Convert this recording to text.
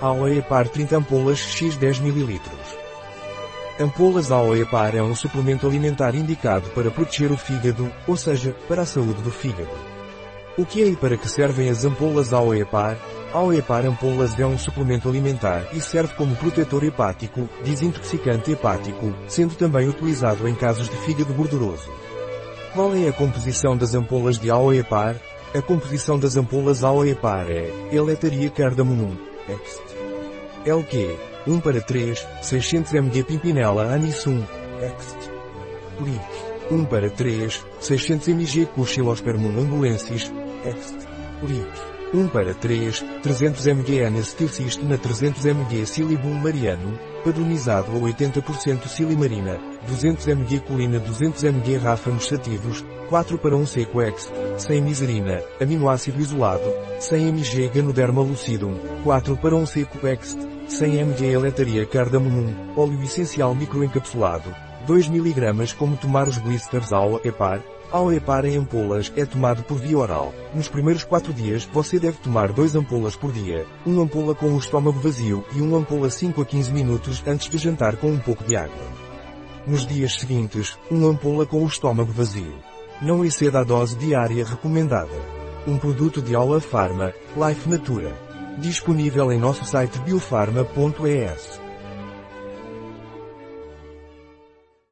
Aloe Par 30 ampolas x 10 ml. Ampolas Aloe Par é um suplemento alimentar indicado para proteger o fígado, ou seja, para a saúde do fígado. O que é e para que servem as ampolas Aloe Par? Aloe Par ampolas é um suplemento alimentar e serve como protetor hepático, desintoxicante hepático, sendo também utilizado em casos de fígado gorduroso. Qual é a composição das ampolas de Aloe Par? A composição das ampolas Aloe Par é Eletaria cardamomum, ext. LQ, 1 para 3, 600 mg Pimpinella anisum, ext. Lic, 1 para 3, 600 mg Cushilospermum ambulensis, ext. 1 para 3, 300 mg Anestilcist na 300 mg Silibum mariano, padronizado a 80% silimarina, 200 mg colina 200 mg ráfanos sativos, 4 para 1 seco ex, 100 miserina, aminoácido isolado, 100 mg ganoderma lucidum, 4 para 1 seco ex, 100 mg eletaria cardamomum, óleo essencial microencapsulado, 2 mg como tomar os blisters ao EPAR, ao EPAR em ampolas é tomado por via oral. Nos primeiros 4 dias você deve tomar 2 ampolas por dia, uma ampola com o estômago vazio e uma ampola 5 a 15 minutos antes de jantar com um pouco de água. Nos dias seguintes, uma ampola com o estômago vazio. Não exceda a dose diária recomendada. Um produto de Aula Pharma, Life Natura. Disponível em nosso site biofarma.es.